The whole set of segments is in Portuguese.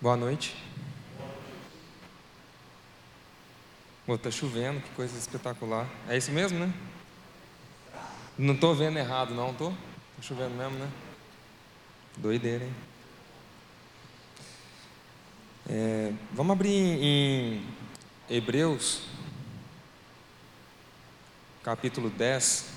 Boa noite. Pô, tá chovendo, que coisa espetacular. É isso mesmo, né? Não tô vendo errado, não, tô? Tá chovendo mesmo, né? Doideira, hein? É, vamos abrir em Hebreus, capítulo 10.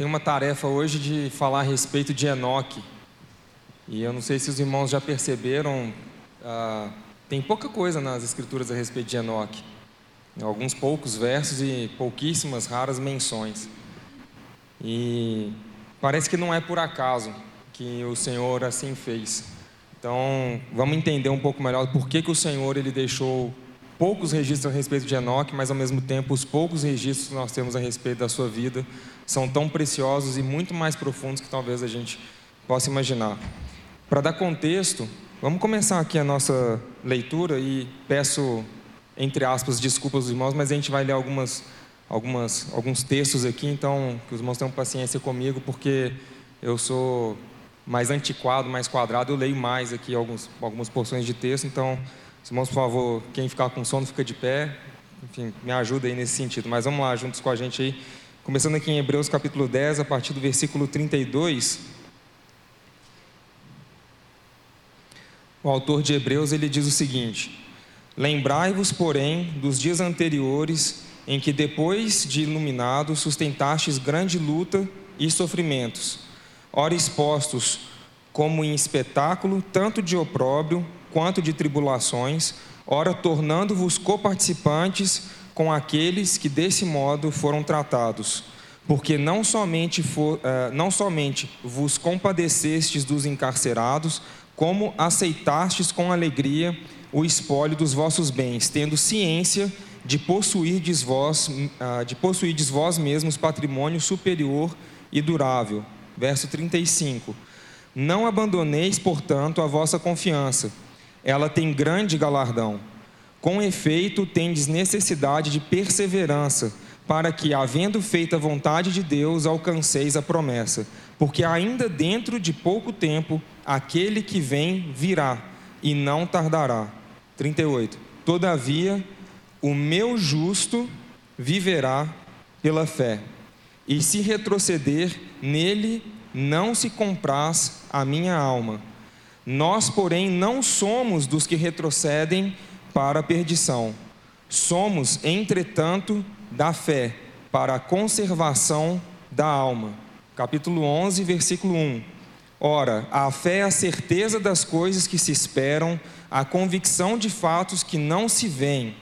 Tem uma tarefa hoje de falar a respeito de Enoque. E eu não sei se os irmãos já perceberam, ah, tem pouca coisa nas escrituras a respeito de Enoque. Alguns poucos versos e pouquíssimas, raras menções. E parece que não é por acaso que o Senhor assim fez. Então, vamos entender um pouco melhor por que, que o Senhor ele deixou poucos registros a respeito de Enoque, mas ao mesmo tempo os poucos registros que nós temos a respeito da sua vida são tão preciosos e muito mais profundos que talvez a gente possa imaginar. Para dar contexto, vamos começar aqui a nossa leitura e peço, entre aspas, desculpas aos irmãos, mas a gente vai ler algumas, algumas, alguns textos aqui, então que os irmãos tenham paciência comigo, porque eu sou mais antiquado, mais quadrado, eu leio mais aqui alguns, algumas porções de texto, então, os irmãos, por favor, quem ficar com sono, fica de pé, enfim, me ajuda aí nesse sentido. Mas vamos lá, juntos com a gente aí. Começando aqui em Hebreus capítulo 10, a partir do versículo 32. O autor de Hebreus ele diz o seguinte: Lembrai-vos, porém, dos dias anteriores, em que depois de iluminado sustentastes grande luta e sofrimentos, ora expostos como em espetáculo, tanto de opróbrio quanto de tribulações, ora tornando-vos coparticipantes com aqueles que desse modo foram tratados. Porque não somente, for, uh, não somente vos compadecestes dos encarcerados, como aceitastes com alegria o espólio dos vossos bens, tendo ciência de possuirdes vós, uh, de possuirdes vós mesmos patrimônio superior e durável. Verso 35. Não abandoneis, portanto, a vossa confiança. Ela tem grande galardão com efeito, tendes necessidade de perseverança, para que, havendo feito a vontade de Deus, alcanceis a promessa. Porque ainda dentro de pouco tempo, aquele que vem virá e não tardará. 38. Todavia, o meu justo viverá pela fé. E se retroceder, nele não se compraz a minha alma. Nós, porém, não somos dos que retrocedem para a perdição. Somos, entretanto, da fé para a conservação da alma. Capítulo 11, versículo 1. Ora, a fé é a certeza das coisas que se esperam, a convicção de fatos que não se veem.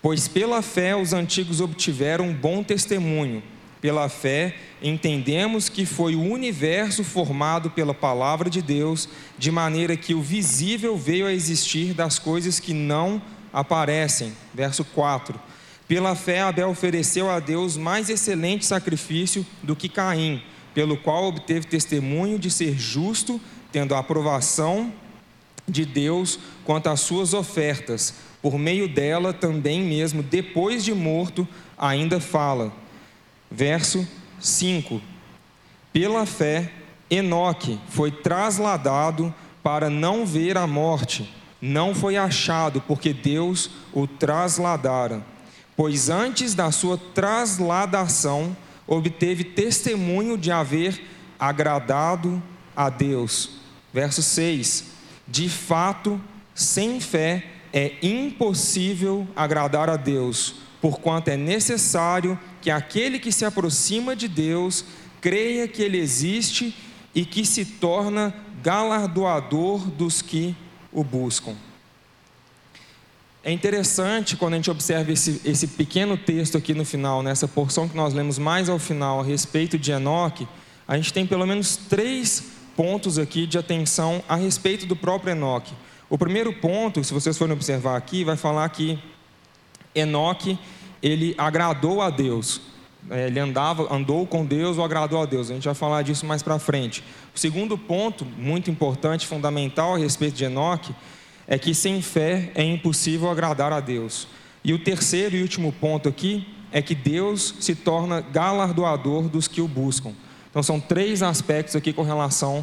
Pois pela fé os antigos obtiveram bom testemunho. Pela fé entendemos que foi o universo formado pela palavra de Deus, de maneira que o visível veio a existir das coisas que não aparecem. Verso 4. Pela fé Abel ofereceu a Deus mais excelente sacrifício do que Caim, pelo qual obteve testemunho de ser justo, tendo a aprovação de Deus quanto às suas ofertas. Por meio dela também mesmo depois de morto ainda fala verso 5. Pela fé, Enoque foi trasladado para não ver a morte, não foi achado, porque Deus o trasladara. Pois antes da sua trasladação, obteve testemunho de haver agradado a Deus. Verso 6: De fato, sem fé é impossível agradar a Deus, porquanto é necessário que aquele que se aproxima de Deus creia que Ele existe e que se torna galardoador dos que o buscam. É interessante quando a gente observa esse, esse pequeno texto aqui no final, nessa porção que nós lemos mais ao final a respeito de Enoque, a gente tem pelo menos três pontos aqui de atenção a respeito do próprio Enoque. O primeiro ponto, se vocês forem observar aqui, vai falar que Enoque ele agradou a Deus. É, ele andava, andou com Deus ou agradou a Deus. A gente vai falar disso mais para frente. O segundo ponto, muito importante, fundamental a respeito de Enoque, é que sem fé é impossível agradar a Deus. E o terceiro e último ponto aqui é que Deus se torna galardoador dos que o buscam. Então, são três aspectos aqui com relação a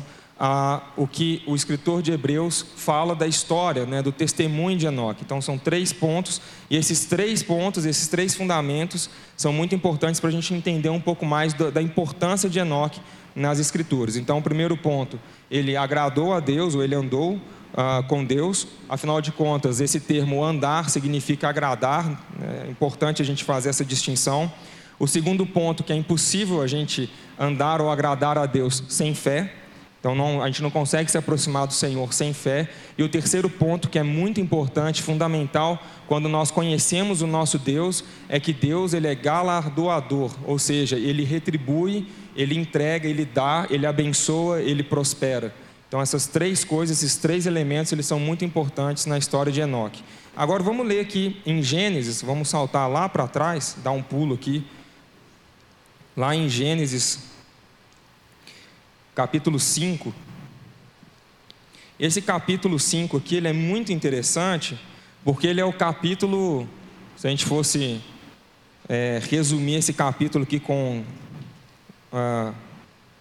o que o escritor de Hebreus fala da história, né, do testemunho de Enoque. Então, são três pontos, e esses três pontos, esses três fundamentos, são muito importantes para a gente entender um pouco mais da, da importância de Enoque nas Escrituras. Então, o primeiro ponto, ele agradou a Deus, ou ele andou ah, com Deus. Afinal de contas, esse termo andar significa agradar, né? é importante a gente fazer essa distinção. O segundo ponto, que é impossível a gente andar ou agradar a Deus sem fé. Então não, a gente não consegue se aproximar do Senhor sem fé. E o terceiro ponto, que é muito importante, fundamental, quando nós conhecemos o nosso Deus, é que Deus ele é galardoador, ou seja, ele retribui, ele entrega, ele dá, ele abençoa, ele prospera. Então essas três coisas, esses três elementos, eles são muito importantes na história de Enoque. Agora vamos ler aqui em Gênesis, vamos saltar lá para trás, dar um pulo aqui. Lá em Gênesis, capítulo 5. Esse capítulo 5 aqui, ele é muito interessante, porque ele é o capítulo, se a gente fosse é, resumir esse capítulo aqui com... Ah,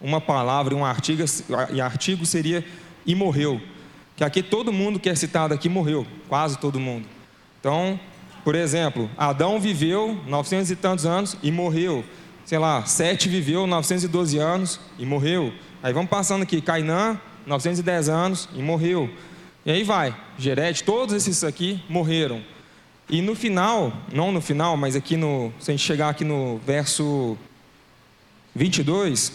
uma palavra, um artigo, e artigo seria e morreu. Que aqui todo mundo que é citado aqui morreu, quase todo mundo. Então, por exemplo, Adão viveu 900 e tantos anos e morreu. Sei lá, Sete viveu 912 anos e morreu. Aí vamos passando aqui, Cainã, 910 anos e morreu. E aí vai, Gered, todos esses aqui morreram. E no final, não no final, mas aqui no, se a gente chegar aqui no verso 22,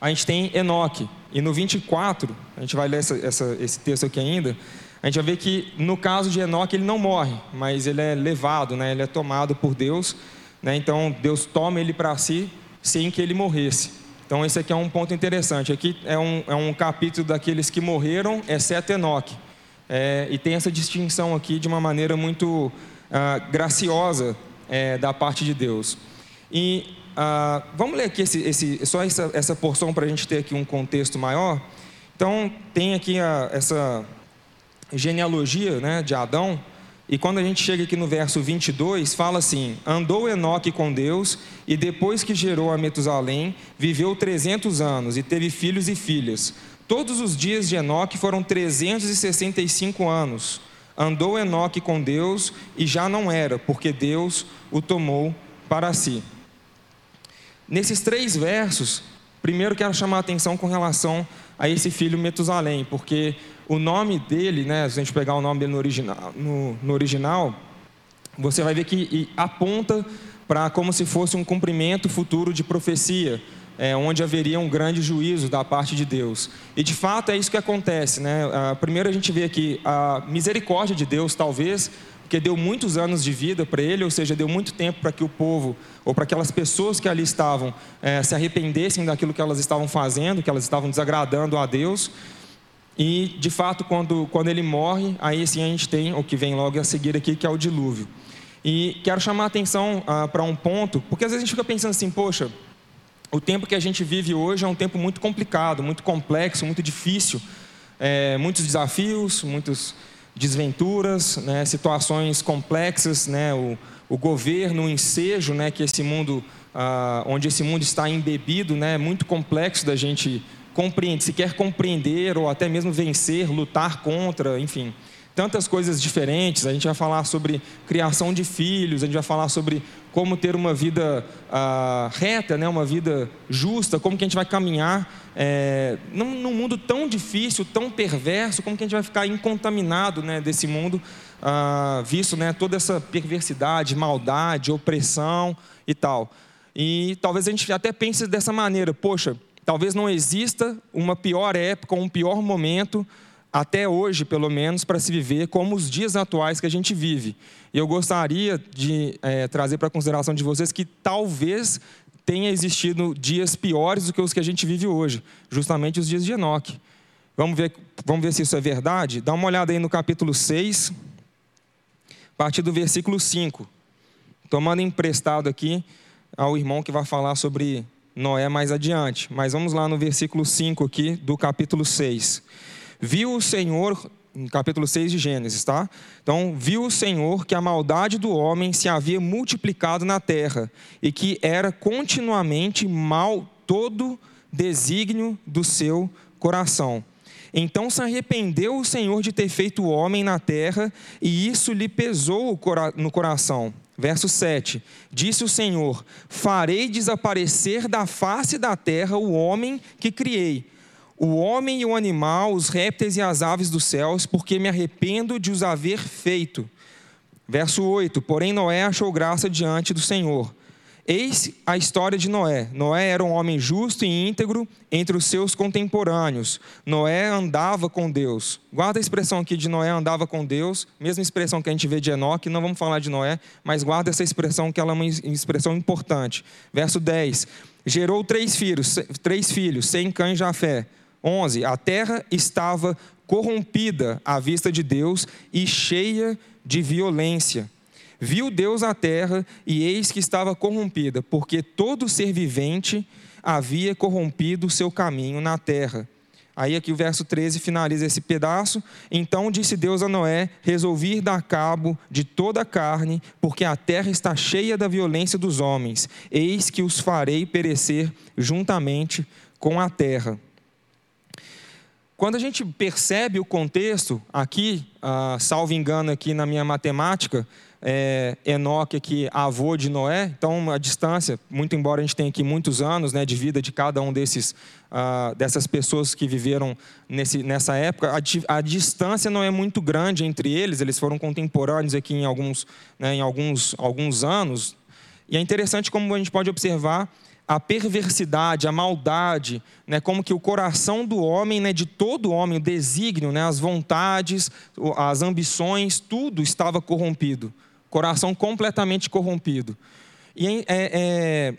a gente tem Enoque. E no 24, a gente vai ler essa, essa, esse texto aqui ainda, a gente vai ver que no caso de Enoque ele não morre, mas ele é levado, né? ele é tomado por Deus. Né? Então Deus toma ele para si sem que ele morresse. Então esse aqui é um ponto interessante. Aqui é um, é um capítulo daqueles que morreram, exceto Enoque. É, e tem essa distinção aqui de uma maneira muito ah, graciosa é, da parte de Deus. E ah, vamos ler aqui esse, esse, só essa, essa porção para a gente ter aqui um contexto maior. Então, tem aqui a, essa genealogia né, de Adão. E quando a gente chega aqui no verso 22, fala assim: Andou Enoque com Deus, e depois que gerou a Metusalém, viveu 300 anos, e teve filhos e filhas. Todos os dias de Enoque foram 365 anos. Andou Enoque com Deus, e já não era, porque Deus o tomou para si. Nesses três versos, primeiro quero chamar a atenção com relação a esse filho Metusalém, porque o nome dele, né, se a gente pegar o nome dele no original, no, no original você vai ver que aponta para como se fosse um cumprimento futuro de profecia, é, onde haveria um grande juízo da parte de Deus. E de fato é isso que acontece. Né? Ah, primeiro a gente vê aqui a misericórdia de Deus, talvez, porque deu muitos anos de vida para ele, ou seja, deu muito tempo para que o povo, ou para aquelas pessoas que ali estavam, é, se arrependessem daquilo que elas estavam fazendo, que elas estavam desagradando a Deus. E, de fato, quando, quando ele morre, aí sim a gente tem o que vem logo a seguir aqui, que é o dilúvio. E quero chamar a atenção ah, para um ponto, porque às vezes a gente fica pensando assim, poxa, o tempo que a gente vive hoje é um tempo muito complicado, muito complexo, muito difícil, é, muitos desafios, muitos desventuras, né, situações complexas, né, o, o governo, o ensejo, né, que esse mundo, ah, onde esse mundo está embebido, né, é muito complexo da gente compreender, se quer compreender ou até mesmo vencer, lutar contra, enfim tantas coisas diferentes. A gente vai falar sobre criação de filhos, a gente vai falar sobre como ter uma vida ah, reta, né, uma vida justa, como que a gente vai caminhar é, num, num, mundo tão difícil, tão perverso, como que a gente vai ficar incontaminado né, desse mundo, ah, visto né, toda essa perversidade, maldade, opressão e tal. E talvez a gente até pense dessa maneira: poxa, talvez não exista uma pior época, um pior momento até hoje, pelo menos, para se viver como os dias atuais que a gente vive. E eu gostaria de é, trazer para a consideração de vocês que talvez tenha existido dias piores do que os que a gente vive hoje, justamente os dias de Enoque. Vamos ver, vamos ver se isso é verdade? Dá uma olhada aí no capítulo 6, a partir do versículo 5. Tomando emprestado aqui ao irmão que vai falar sobre Noé mais adiante. Mas vamos lá no versículo 5 aqui do capítulo 6. Viu o Senhor capítulo 6 de Gênesis, tá? Então, viu o Senhor que a maldade do homem se havia multiplicado na terra e que era continuamente mal todo desígnio do seu coração. Então se arrependeu o Senhor de ter feito o homem na terra, e isso lhe pesou no coração. Verso 7: Disse o Senhor: Farei desaparecer da face da terra o homem que criei, o homem e o animal, os répteis e as aves dos céus, porque me arrependo de os haver feito. Verso 8: Porém Noé achou graça diante do Senhor. Eis a história de Noé. Noé era um homem justo e íntegro entre os seus contemporâneos. Noé andava com Deus. Guarda a expressão aqui de Noé andava com Deus, mesma expressão que a gente vê de Enoque, não vamos falar de Noé, mas guarda essa expressão que ela é uma expressão importante. Verso 10. Gerou três filhos, três filhos, Sem, Cã e Jafé. 11. A terra estava corrompida à vista de Deus e cheia de violência. Viu Deus a terra e eis que estava corrompida, porque todo ser vivente havia corrompido o seu caminho na terra. Aí aqui o verso 13 finaliza esse pedaço. Então disse Deus a Noé: Resolvi dar cabo de toda a carne, porque a terra está cheia da violência dos homens. Eis que os farei perecer juntamente com a terra. Quando a gente percebe o contexto, aqui, ah, salvo engano aqui na minha matemática, é, Enoque aqui, avô de Noé, então a distância, muito embora a gente tenha aqui muitos anos né, de vida de cada um desses, ah, dessas pessoas que viveram nesse, nessa época, a, a, distância não é muito grande entre eles, eles foram contemporâneos aqui em alguns, né, em alguns, alguns anos, e é interessante como a gente pode observar a perversidade, a maldade, né, como que o coração do homem, né, de todo homem, o desígnio, né, as vontades, as ambições, tudo estava corrompido. Coração completamente corrompido. E é, é,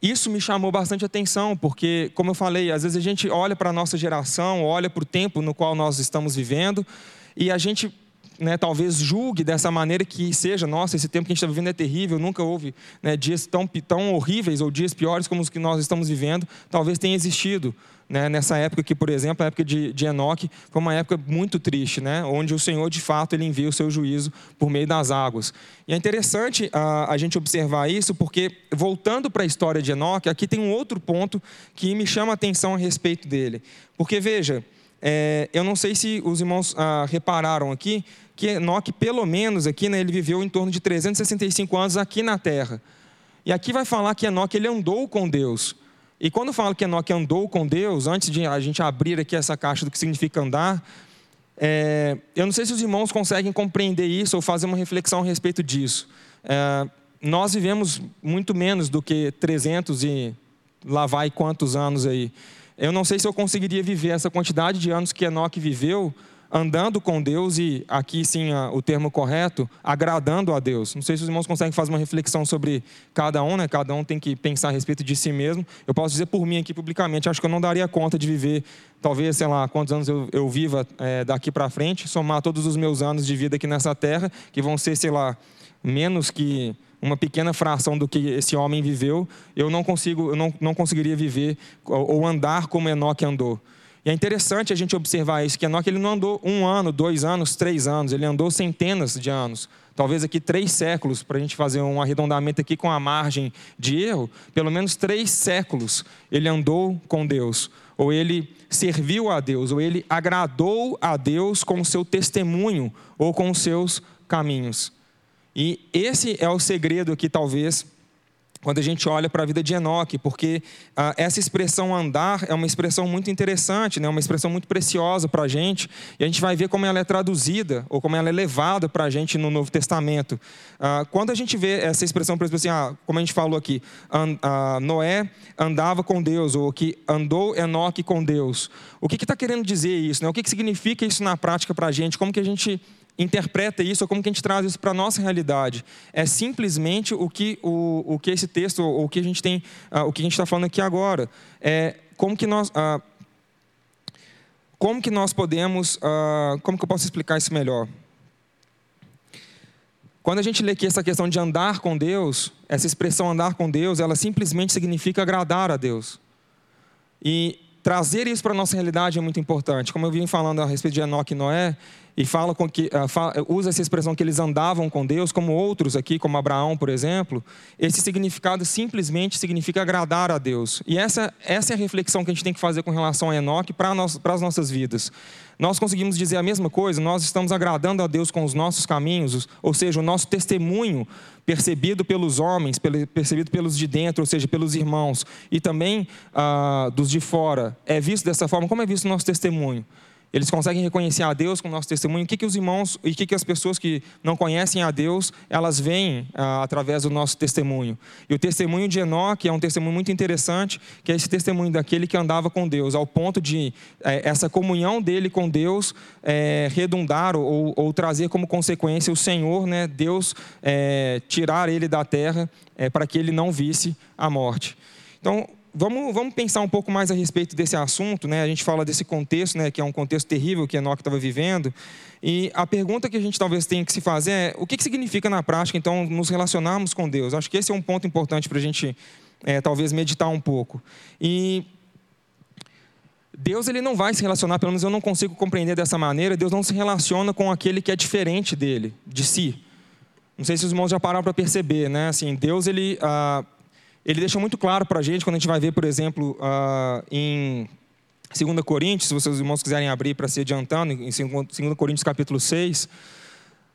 isso me chamou bastante atenção, porque, como eu falei, às vezes a gente olha para a nossa geração, olha para o tempo no qual nós estamos vivendo, e a gente né, talvez julgue dessa maneira que seja, nossa, esse tempo que a gente está vivendo é terrível, nunca houve né, dias tão, tão horríveis ou dias piores como os que nós estamos vivendo, talvez tenha existido. Né, nessa época que, por exemplo, a época de, de Enoque foi uma época muito triste, né, onde o Senhor, de fato, ele envia o seu juízo por meio das águas. E é interessante a, a gente observar isso, porque, voltando para a história de Enoque, aqui tem um outro ponto que me chama a atenção a respeito dele. Porque, veja, é, eu não sei se os irmãos ah, repararam aqui, que Enoque, pelo menos aqui, né, ele viveu em torno de 365 anos aqui na Terra. E aqui vai falar que Enoque ele andou com Deus. E quando fala que Enoque andou com Deus, antes de a gente abrir aqui essa caixa do que significa andar, é, eu não sei se os irmãos conseguem compreender isso ou fazer uma reflexão a respeito disso. É, nós vivemos muito menos do que 300 e lá vai quantos anos aí. Eu não sei se eu conseguiria viver essa quantidade de anos que Enoque viveu andando com Deus e, aqui sim o termo correto, agradando a Deus. Não sei se os irmãos conseguem fazer uma reflexão sobre cada um, né? Cada um tem que pensar a respeito de si mesmo. Eu posso dizer por mim aqui publicamente, acho que eu não daria conta de viver, talvez, sei lá, quantos anos eu, eu viva é, daqui para frente, somar todos os meus anos de vida aqui nessa terra, que vão ser, sei lá, menos que uma pequena fração do que esse homem viveu, eu não consigo, eu não, não conseguiria viver ou andar como Enoque andou. E é interessante a gente observar isso, que Enoque ele não andou um ano, dois anos, três anos, ele andou centenas de anos. Talvez aqui três séculos, para a gente fazer um arredondamento aqui com a margem de erro, pelo menos três séculos ele andou com Deus, ou ele serviu a Deus, ou ele agradou a Deus com o seu testemunho ou com os seus caminhos. E esse é o segredo aqui, talvez, quando a gente olha para a vida de Enoque, porque ah, essa expressão andar é uma expressão muito interessante, né? uma expressão muito preciosa para a gente, e a gente vai ver como ela é traduzida, ou como ela é levada para a gente no Novo Testamento. Ah, quando a gente vê essa expressão, por exemplo, assim, ah, como a gente falou aqui, an, ah, Noé andava com Deus, ou que andou Enoque com Deus, o que está que querendo dizer isso? Né? O que, que significa isso na prática para a gente? Como que a gente interpreta isso, ou como que a gente traz isso para a nossa realidade. É simplesmente o que, o, o que esse texto, ou o que a gente tem, uh, o que a gente está falando aqui agora. É como que nós. Uh, como que nós podemos. Uh, como que eu posso explicar isso melhor? Quando a gente lê aqui essa questão de andar com Deus, essa expressão andar com Deus, ela simplesmente significa agradar a Deus. E trazer isso para a nossa realidade é muito importante. Como eu vim falando a respeito de Enoque e Noé, e fala com que, uh, usa essa expressão que eles andavam com Deus, como outros aqui, como Abraão, por exemplo, esse significado simplesmente significa agradar a Deus. E essa, essa é a reflexão que a gente tem que fazer com relação a Enoque para as nossas vidas. Nós conseguimos dizer a mesma coisa, nós estamos agradando a Deus com os nossos caminhos, ou seja, o nosso testemunho percebido pelos homens, percebido pelos de dentro, ou seja, pelos irmãos, e também ah, dos de fora, é visto dessa forma. Como é visto o nosso testemunho? Eles conseguem reconhecer a Deus com o nosso testemunho. O que, que os irmãos e o que, que as pessoas que não conhecem a Deus, elas veem ah, através do nosso testemunho. E o testemunho de Enoque é um testemunho muito interessante, que é esse testemunho daquele que andava com Deus, ao ponto de eh, essa comunhão dele com Deus eh, redundar ou, ou, trazer como consequência o Senhor, né, Deus, eh, tirar ele da terra para que ele não visse a morte. Então, Vamos, vamos pensar um pouco mais a respeito desse assunto, né? A gente fala desse contexto, né? Que é um contexto terrível que Enoque estava vivendo. E a pergunta que a gente talvez tenha que se fazer é: o que, que significa na prática, então, nos relacionarmos com Deus? Acho que esse é um ponto importante para a gente, é, talvez, meditar um pouco. E Deus ele não vai se relacionar, pelo menos eu não consigo compreender dessa maneira. Deus não se relaciona com aquele que é diferente dele, de si. Não sei se os irmãos já pararam para perceber, né? Assim, Deus ele ah, ele deixa muito claro para a gente, quando a gente vai ver, por exemplo, uh, em 2 Coríntios, se vocês irmãos quiserem abrir para se adiantando, em 2 Coríntios capítulo 6,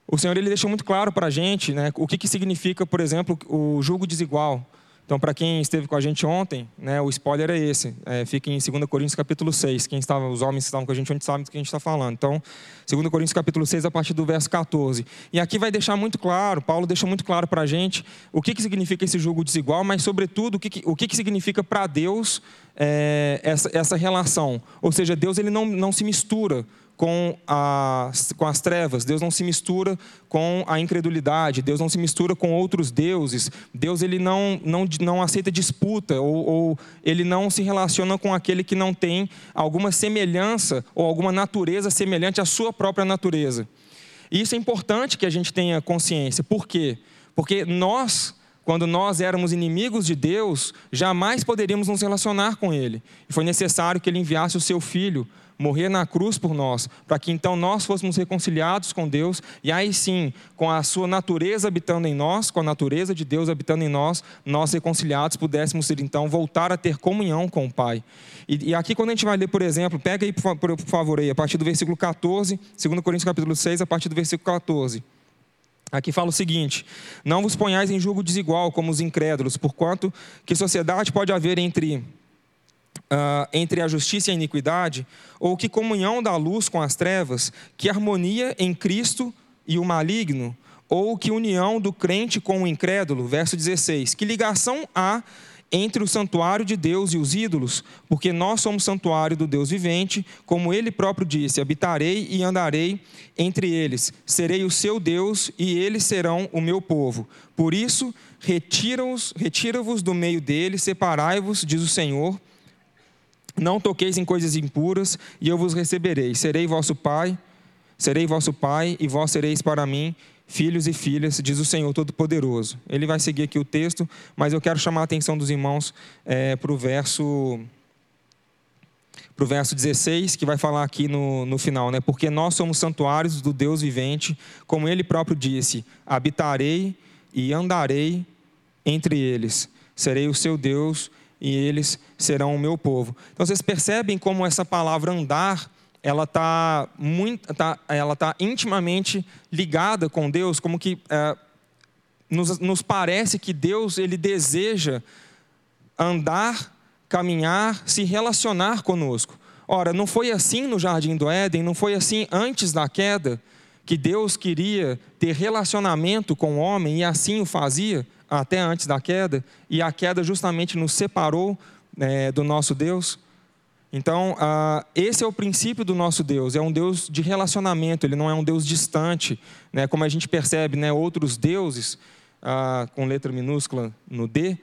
o Senhor ele deixa muito claro para a gente né, o que, que significa, por exemplo, o julgo desigual. Então, para quem esteve com a gente ontem, né, o spoiler é esse. É, fica em 2 Coríntios capítulo 6. Quem estava, os homens que estavam com a gente ontem sabem do que a gente está falando. Então, 2 Coríntios capítulo 6, a partir do verso 14. E aqui vai deixar muito claro, Paulo deixa muito claro para a gente o que, que significa esse julgo desigual, mas, sobretudo, o que, que o que, que significa para Deus é, essa, essa relação. Ou seja, Deus ele não, não se mistura com as, com as trevas, Deus não se mistura com a incredulidade, Deus não se mistura com outros deuses, Deus ele não, não, não aceita disputa, ou, ou ele não se relaciona com aquele que não tem alguma semelhança ou alguma natureza semelhante à sua própria natureza. E isso é importante que a gente tenha consciência, por quê? Porque nós, quando nós éramos inimigos de Deus, jamais poderíamos nos relacionar com Ele. E foi necessário que Ele enviasse o seu Filho morrer na cruz por nós, para que então nós fôssemos reconciliados com Deus, e aí sim, com a sua natureza habitando em nós, com a natureza de Deus habitando em nós, nós reconciliados pudéssemos então voltar a ter comunhão com o Pai. E, e aqui quando a gente vai ler, por exemplo, pega aí por, por favor aí, a partir do versículo 14, 2 Coríntios capítulo 6, a partir do versículo 14. Aqui fala o seguinte: Não vos ponhais em julgo desigual como os incrédulos, porquanto que sociedade pode haver entre Uh, entre a justiça e a iniquidade, ou que comunhão da luz com as trevas, que harmonia em Cristo e o maligno, ou que união do crente com o incrédulo, verso 16. Que ligação há entre o santuário de Deus e os ídolos? Porque nós somos santuário do Deus vivente, como ele próprio disse: habitarei e andarei entre eles, serei o seu Deus e eles serão o meu povo. Por isso, retira-vos retira do meio deles, separai-vos, diz o Senhor não toqueis em coisas impuras, e eu vos receberei. Serei vosso pai, serei vosso pai, e vós sereis para mim filhos e filhas, diz o Senhor Todo-Poderoso. Ele vai seguir aqui o texto, mas eu quero chamar a atenção dos irmãos é, para o verso para o verso 16, que vai falar aqui no, no final, né? Porque nós somos santuários do Deus vivente, como ele próprio disse: habitarei e andarei entre eles, serei o seu Deus e eles serão o meu povo. Então vocês percebem como essa palavra andar ela está tá, ela tá intimamente ligada com Deus, como que é, nos, nos parece que Deus ele deseja andar, caminhar, se relacionar conosco. Ora, não foi assim no jardim do Éden, não foi assim antes da queda que Deus queria ter relacionamento com o homem e assim o fazia até antes da queda, e a queda justamente nos separou é, do nosso Deus. Então, esse é o princípio do nosso Deus, é um Deus de relacionamento, ele não é um Deus distante, né? como a gente percebe, né? outros deuses, com letra minúscula no D,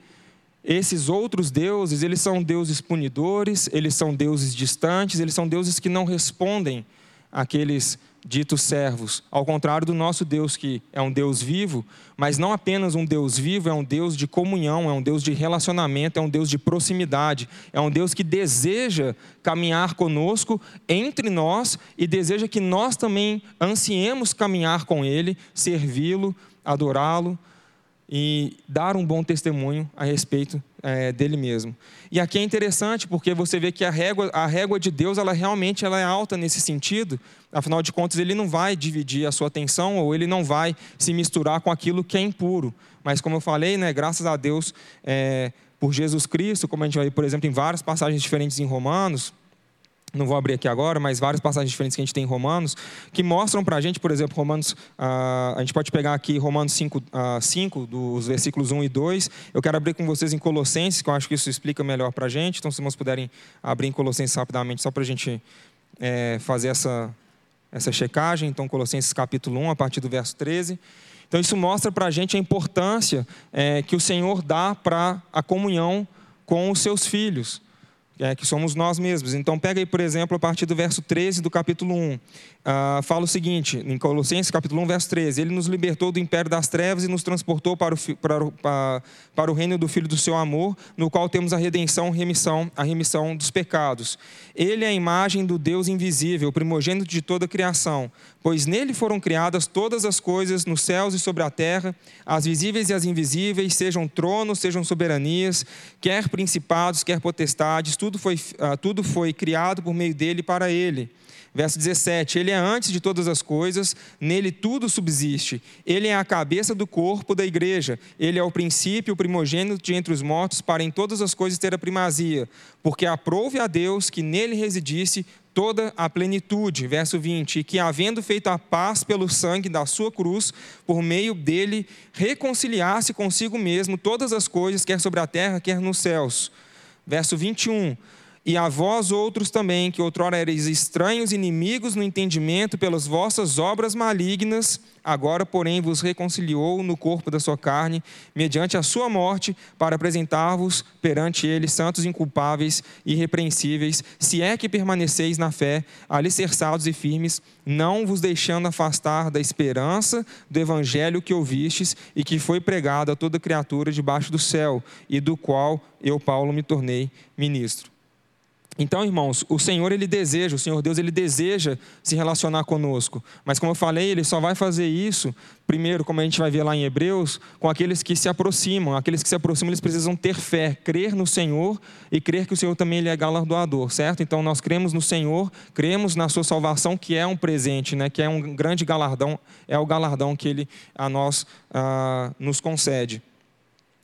esses outros deuses, eles são deuses punidores, eles são deuses distantes, eles são deuses que não respondem àqueles ditos servos, ao contrário do nosso Deus, que é um Deus vivo, mas não apenas um Deus vivo, é um Deus de comunhão, é um Deus de relacionamento, é um Deus de proximidade, é um Deus que deseja caminhar conosco entre nós e deseja que nós também ansiemos caminhar com Ele, servi-lo, adorá-lo e dar um bom testemunho a respeito é, dele mesmo. E aqui é interessante porque você vê que a régua, a régua de Deus, ela realmente ela é alta nesse sentido. Afinal de contas, ele não vai dividir a sua atenção ou ele não vai se misturar com aquilo que é impuro. Mas como eu falei, né, graças a Deus é, por Jesus Cristo, como a gente vai, por exemplo, em várias passagens diferentes em Romanos, não vou abrir aqui agora, mas várias passagens diferentes que a gente tem em Romanos, que mostram para a gente, por exemplo, Romanos, uh, a gente pode pegar aqui Romanos 5, uh, 5, dos versículos 1 e 2. Eu quero abrir com vocês em Colossenses, que eu acho que isso explica melhor para a gente. Então, se vocês puderem abrir em Colossenses rapidamente, só para a gente é, fazer essa, essa checagem. Então, Colossenses capítulo 1, a partir do verso 13. Então, isso mostra para a gente a importância é, que o Senhor dá para a comunhão com os seus filhos é, que somos nós mesmos. Então, pega aí, por exemplo, a partir do verso 13 do capítulo 1. Ah, fala o seguinte, em Colossenses capítulo 1, verso 13: Ele nos libertou do império das trevas e nos transportou para o, para, para, para o reino do Filho do seu amor, no qual temos a redenção, remissão, a remissão dos pecados. Ele é a imagem do Deus invisível, primogênito de toda a criação, pois nele foram criadas todas as coisas nos céus e sobre a terra, as visíveis e as invisíveis, sejam tronos, sejam soberanias, quer principados, quer potestades, tudo foi, ah, tudo foi criado por meio dele e para ele. Verso 17: Ele é antes de todas as coisas, nele tudo subsiste. Ele é a cabeça do corpo da igreja. Ele é o princípio, o primogênito de entre os mortos, para em todas as coisas ter a primazia. Porque aprove a Deus que nele residisse toda a plenitude. Verso 20: E que, havendo feito a paz pelo sangue da sua cruz, por meio dele reconciliasse consigo mesmo todas as coisas, quer sobre a terra, quer nos céus. Verso 21 e a vós outros também, que outrora erais estranhos, inimigos no entendimento pelas vossas obras malignas, agora, porém, vos reconciliou no corpo da sua carne, mediante a sua morte, para apresentar-vos perante ele santos, inculpáveis e irrepreensíveis, se é que permaneceis na fé, alicerçados e firmes, não vos deixando afastar da esperança do evangelho que ouvistes e que foi pregado a toda criatura debaixo do céu, e do qual eu, Paulo, me tornei ministro. Então, irmãos, o Senhor ele deseja, o Senhor Deus ele deseja se relacionar conosco. Mas como eu falei, ele só vai fazer isso, primeiro, como a gente vai ver lá em Hebreus, com aqueles que se aproximam. Aqueles que se aproximam, eles precisam ter fé, crer no Senhor e crer que o Senhor também ele é galardoador, certo? Então nós cremos no Senhor, cremos na sua salvação, que é um presente, né? Que é um grande galardão, é o galardão que ele a nós ah, nos concede.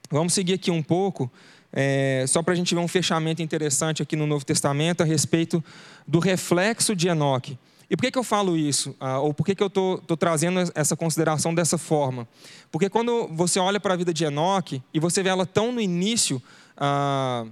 Vamos seguir aqui um pouco. É, só para a gente ver um fechamento interessante aqui no Novo Testamento a respeito do reflexo de Enoque. E por que, que eu falo isso? Ah, ou por que, que eu estou trazendo essa consideração dessa forma? Porque quando você olha para a vida de Enoque e você vê ela tão no início. Ah,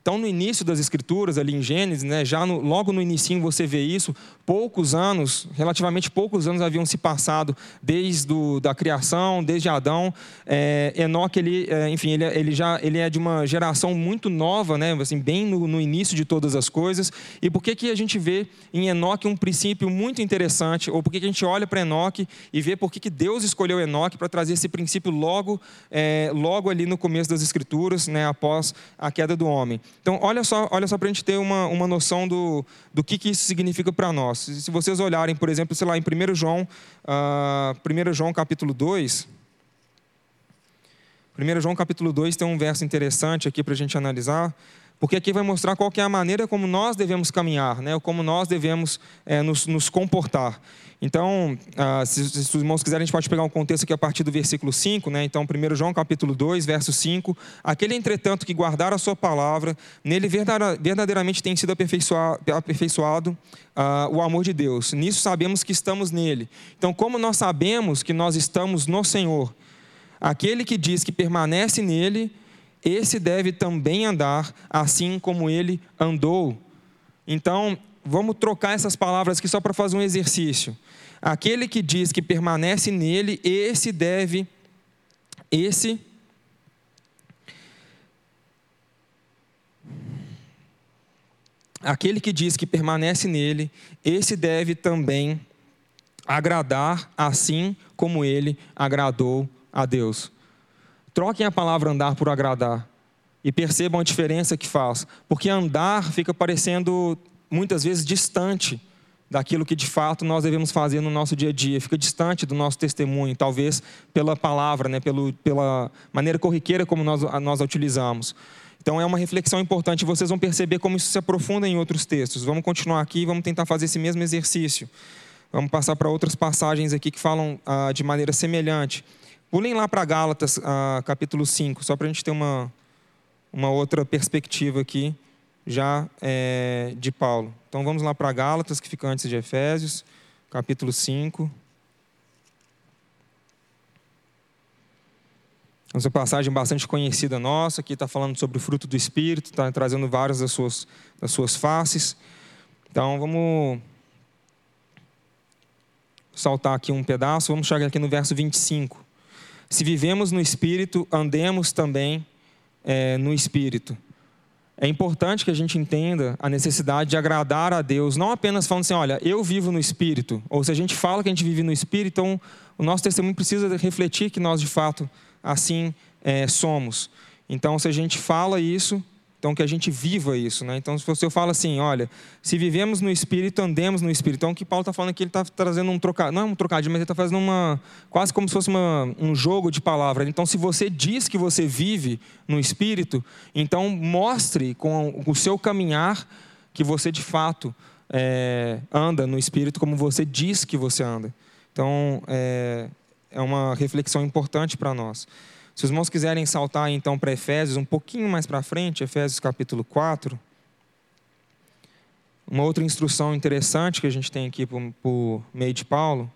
então, no início das escrituras, ali em Gênesis, né, já no, logo no início você vê isso, poucos anos, relativamente poucos anos haviam se passado desde do, da criação, desde Adão. É, Enoque, ele, é, enfim, ele, ele, já ele é de uma geração muito nova, né, assim, bem no, no, início de todas as coisas. E por que, que a gente vê em Enoque um princípio muito interessante, ou por que, que a gente olha para Enoque e vê por que, que Deus escolheu Enoque para trazer esse princípio logo, é, logo ali no começo das escrituras, né, após a queda do homem. Então, olha só, olha só para a gente ter uma, uma noção do, do que, que isso significa para nós. Se vocês olharem, por exemplo, sei lá, em 1 João, uh, ah, 1 João capítulo 2, 1 João capítulo 2 tem um verso interessante aqui para a gente analisar, porque aqui vai mostrar qual é a maneira como nós devemos caminhar, né, como nós devemos é, nos, nos comportar. Então, ah, se, se, os irmãos quiserem, a gente pode pegar um contexto aqui a partir do versículo 5, né? Então, 1 João capítulo 2, verso 5. Aquele, entretanto, que guardar a sua palavra, nele verdadeiramente tem sido aperfeiçoado, aperfeiçoado uh, o amor de Deus. Nisso sabemos que estamos nele. Então, como nós sabemos que nós estamos no Senhor, aquele que diz que permanece nele, esse deve também andar assim como ele andou. Então, vamos trocar essas palavras aqui só para fazer um exercício. Aquele que diz que permanece nele, esse deve, esse. Aquele que diz que permanece nele, esse deve também agradar assim como ele agradou a Deus. Troquem a palavra andar por agradar e percebam a diferença que faz, porque andar fica parecendo muitas vezes distante daquilo que de fato nós devemos fazer no nosso dia a dia, fica distante do nosso testemunho, talvez pela palavra, né, pelo, pela maneira corriqueira como nós, nós a utilizamos. Então é uma reflexão importante, vocês vão perceber como isso se aprofunda em outros textos. Vamos continuar aqui e vamos tentar fazer esse mesmo exercício. Vamos passar para outras passagens aqui que falam ah, de maneira semelhante. Pulem lá para Gálatas, ah, capítulo 5, só para a gente ter uma, uma outra perspectiva aqui, já é, de Paulo. Então vamos lá para Gálatas, que fica antes de Efésios, capítulo 5. Essa passagem bastante conhecida nossa, aqui está falando sobre o fruto do Espírito, está trazendo várias das suas, das suas faces. Então vamos saltar aqui um pedaço, vamos chegar aqui no verso 25. Se vivemos no Espírito, andemos também é, no Espírito. É importante que a gente entenda a necessidade de agradar a Deus, não apenas falando assim, olha, eu vivo no Espírito, ou se a gente fala que a gente vive no Espírito, então o nosso testemunho precisa refletir que nós de fato assim é, somos. Então, se a gente fala isso, então que a gente viva isso. Né? Então, se você fala assim, olha, se vivemos no Espírito, andemos no Espírito. Então, o que Paulo está falando aqui, ele está trazendo um trocadilho, não é um trocadilho, mas ele está fazendo uma, quase como se fosse uma, um jogo de palavras. Então, se você diz que você vive no Espírito, então mostre com o seu caminhar que você de fato é, anda no Espírito como você diz que você anda. Então, é, é uma reflexão importante para nós. Se os irmãos quiserem saltar então para Efésios, um pouquinho mais para frente, Efésios capítulo 4. Uma outra instrução interessante que a gente tem aqui por, por meio de Paulo,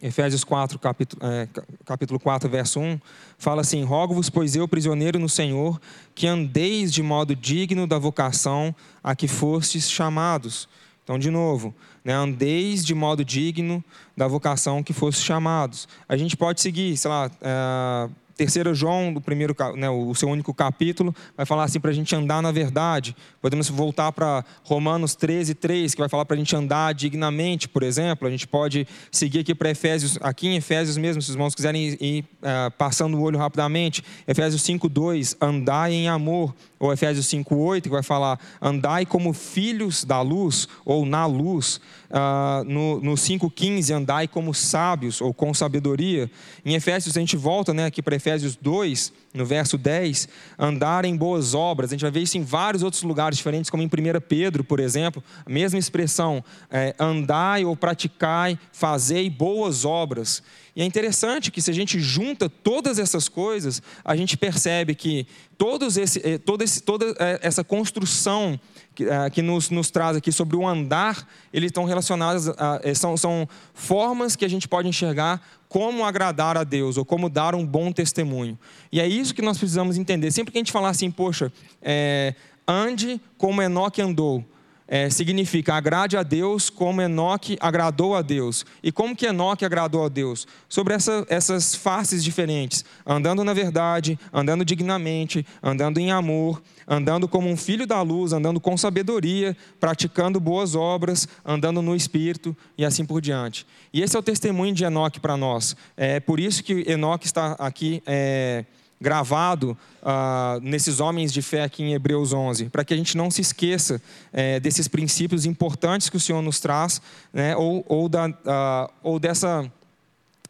Efésios 4, capítulo, é, capítulo 4, verso 1, fala assim: Rogo-vos, pois eu, prisioneiro no Senhor, que andeis de modo digno da vocação a que fostes chamados então, de novo, né, andeis de modo digno da vocação que fosse chamados. A gente pode seguir, sei lá, é, terceira João, do primeiro, né, o seu único capítulo, vai falar assim para a gente andar na verdade. Podemos voltar para Romanos 13, 3, que vai falar para a gente andar dignamente, por exemplo. A gente pode seguir aqui para Efésios, aqui em Efésios mesmo, se os irmãos quiserem ir, uh, passando o olho rapidamente. Efésios 5, 2, andai em amor. Ou Efésios 5, 8, que vai falar, andai como filhos da luz, ou na luz. Uh, no, no 5,15, andai como sábios ou com sabedoria. Em Efésios, a gente volta né, aqui para Efésios 2, no verso 10, andar em boas obras. A gente vai ver isso em vários outros lugares diferentes, como em 1 Pedro, por exemplo, a mesma expressão, é, andai ou praticai, fazei boas obras. E é interessante que se a gente junta todas essas coisas, a gente percebe que todos esse, eh, todo esse, toda eh, essa construção que, uh, que nos, nos, traz aqui sobre o andar, eles estão relacionados, a, são, são formas que a gente pode enxergar como agradar a Deus ou como dar um bom testemunho. E é isso que nós precisamos entender. Sempre que a gente falar assim, poxa, é, ande como Enoque andou, é, significa agrade a Deus como Enoque agradou a Deus. E como que Enoque agradou a Deus? Sobre essa, essas faces diferentes, andando na verdade, andando dignamente, andando em amor, andando como um filho da luz, andando com sabedoria, praticando boas obras, andando no Espírito e assim por diante. E esse é o testemunho de Enoque para nós. É por isso que Enoque está aqui... É, gravado uh, nesses homens de fé aqui em Hebreus 11, para que a gente não se esqueça é, desses princípios importantes que o Senhor nos traz, né, ou, ou, da, uh, ou dessa,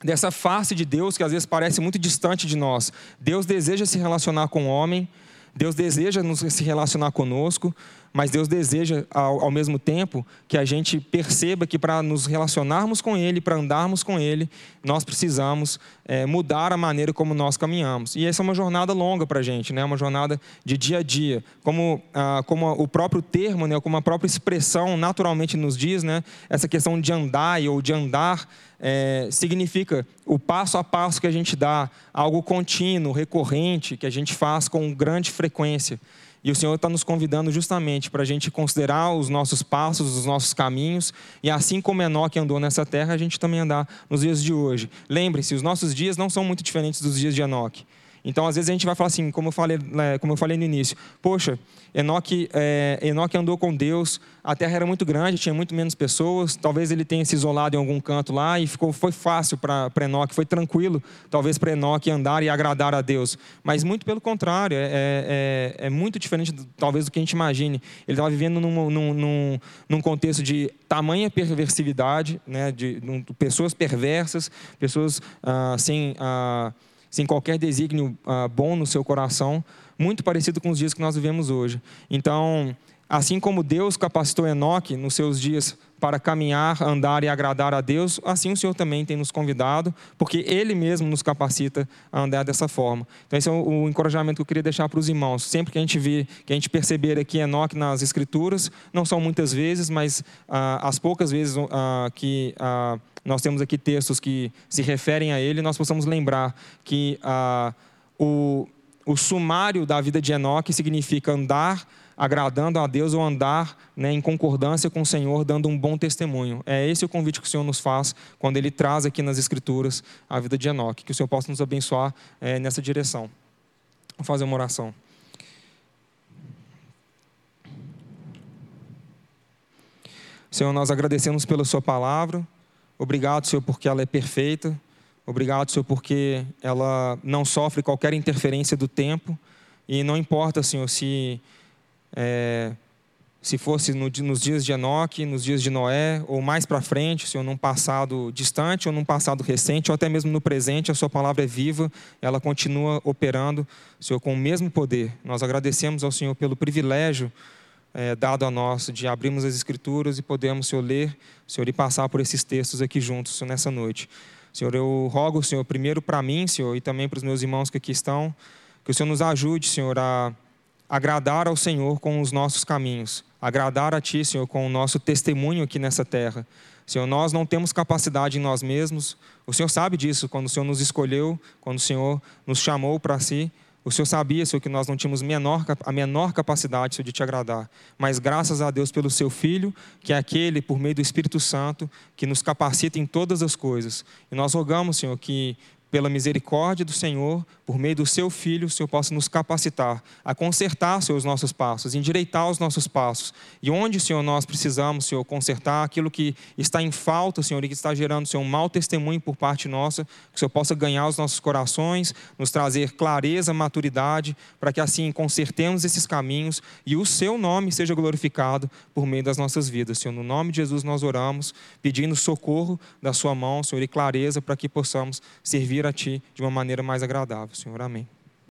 dessa face de Deus que às vezes parece muito distante de nós. Deus deseja se relacionar com o homem, Deus deseja nos, se relacionar conosco, mas Deus deseja, ao, ao mesmo tempo, que a gente perceba que para nos relacionarmos com Ele, para andarmos com Ele, nós precisamos é, mudar a maneira como nós caminhamos. E essa é uma jornada longa para a gente, né? uma jornada de dia a dia. Como, ah, como o próprio termo, né? como a própria expressão naturalmente nos diz, né? essa questão de andar ou de andar é, significa o passo a passo que a gente dá, algo contínuo, recorrente, que a gente faz com grande frequência. E o Senhor está nos convidando justamente para a gente considerar os nossos passos, os nossos caminhos, e assim como Enoque andou nessa terra, a gente também andar nos dias de hoje. Lembre-se, os nossos dias não são muito diferentes dos dias de Enoque. Então, às vezes, a gente vai falar assim, como eu falei, né, como eu falei no início, poxa, Enoque, é, Enoque andou com Deus, a terra era muito grande, tinha muito menos pessoas, talvez ele tenha se isolado em algum canto lá e ficou, foi fácil para Enoque, foi tranquilo, talvez para Enoque andar e agradar a Deus. Mas muito pelo contrário, é, é, é, é muito diferente, talvez, do que a gente imagine. Ele estava vivendo num, num, num, contexto de tamanha perversividade, né, de, de pessoas perversas, pessoas ah, sem, ah, sem qualquer desígnio ah, bom no seu coração, muito parecido com os dias que nós vivemos hoje. Então, assim como Deus capacitou Enoque nos seus dias para caminhar, andar e agradar a Deus, assim o Senhor também tem nos convidado, porque Ele mesmo nos capacita a andar dessa forma. Então, esse é o, encorajamento que eu queria deixar para os irmãos. Sempre que a gente vê, que a gente perceber aqui Enoque nas Escrituras, não são muitas vezes, mas ah, as poucas vezes ah, que ah, nós temos aqui textos que se referem a Ele, nós possamos lembrar que ah, o o sumário da vida de Enoque significa andar agradando a Deus ou andar né, em concordância com o Senhor, dando um bom testemunho. É esse o convite que o Senhor nos faz quando Ele traz aqui nas Escrituras a vida de Enoque. Que o Senhor possa nos abençoar é, nessa direção. Vou fazer uma oração. Senhor, nós agradecemos pela Sua palavra. Obrigado, Senhor, porque ela é perfeita. Obrigado, Senhor, porque ela não sofre qualquer interferência do tempo. E não importa, Senhor, se, é, se fosse no, nos dias de Enoque, nos dias de Noé, ou mais para frente, Senhor, num passado distante ou num passado recente, ou até mesmo no presente, a Sua palavra é viva, ela continua operando, Senhor, com o mesmo poder. Nós agradecemos ao Senhor pelo privilégio é, dado a nós de abrirmos as Escrituras e podermos, Senhor, ler, Senhor, e passar por esses textos aqui juntos Senhor, nessa noite. Senhor, eu rogo, Senhor, primeiro para mim, Senhor, e também para os meus irmãos que aqui estão, que o Senhor nos ajude, Senhor, a agradar ao Senhor com os nossos caminhos, agradar a Ti, Senhor, com o nosso testemunho aqui nessa terra. Senhor, nós não temos capacidade em nós mesmos, o Senhor sabe disso, quando o Senhor nos escolheu, quando o Senhor nos chamou para si. O Senhor sabia, Senhor, que nós não tínhamos menor, a menor capacidade, Senhor, de te agradar. Mas graças a Deus pelo seu Filho, que é aquele, por meio do Espírito Santo, que nos capacita em todas as coisas. E nós rogamos, Senhor, que pela misericórdia do Senhor, por meio do seu Filho, o Senhor possa nos capacitar a consertar, os nossos passos, endireitar os nossos passos. E onde, Senhor, nós precisamos, Senhor, consertar aquilo que está em falta, Senhor, e que está gerando, Senhor, um mau testemunho por parte nossa, que o Senhor possa ganhar os nossos corações, nos trazer clareza, maturidade, para que assim consertemos esses caminhos e o seu nome seja glorificado por meio das nossas vidas. Senhor, no nome de Jesus nós oramos, pedindo socorro da sua mão, Senhor, e clareza para que possamos servir a Ti de uma maneira mais agradável, Senhor. Amém.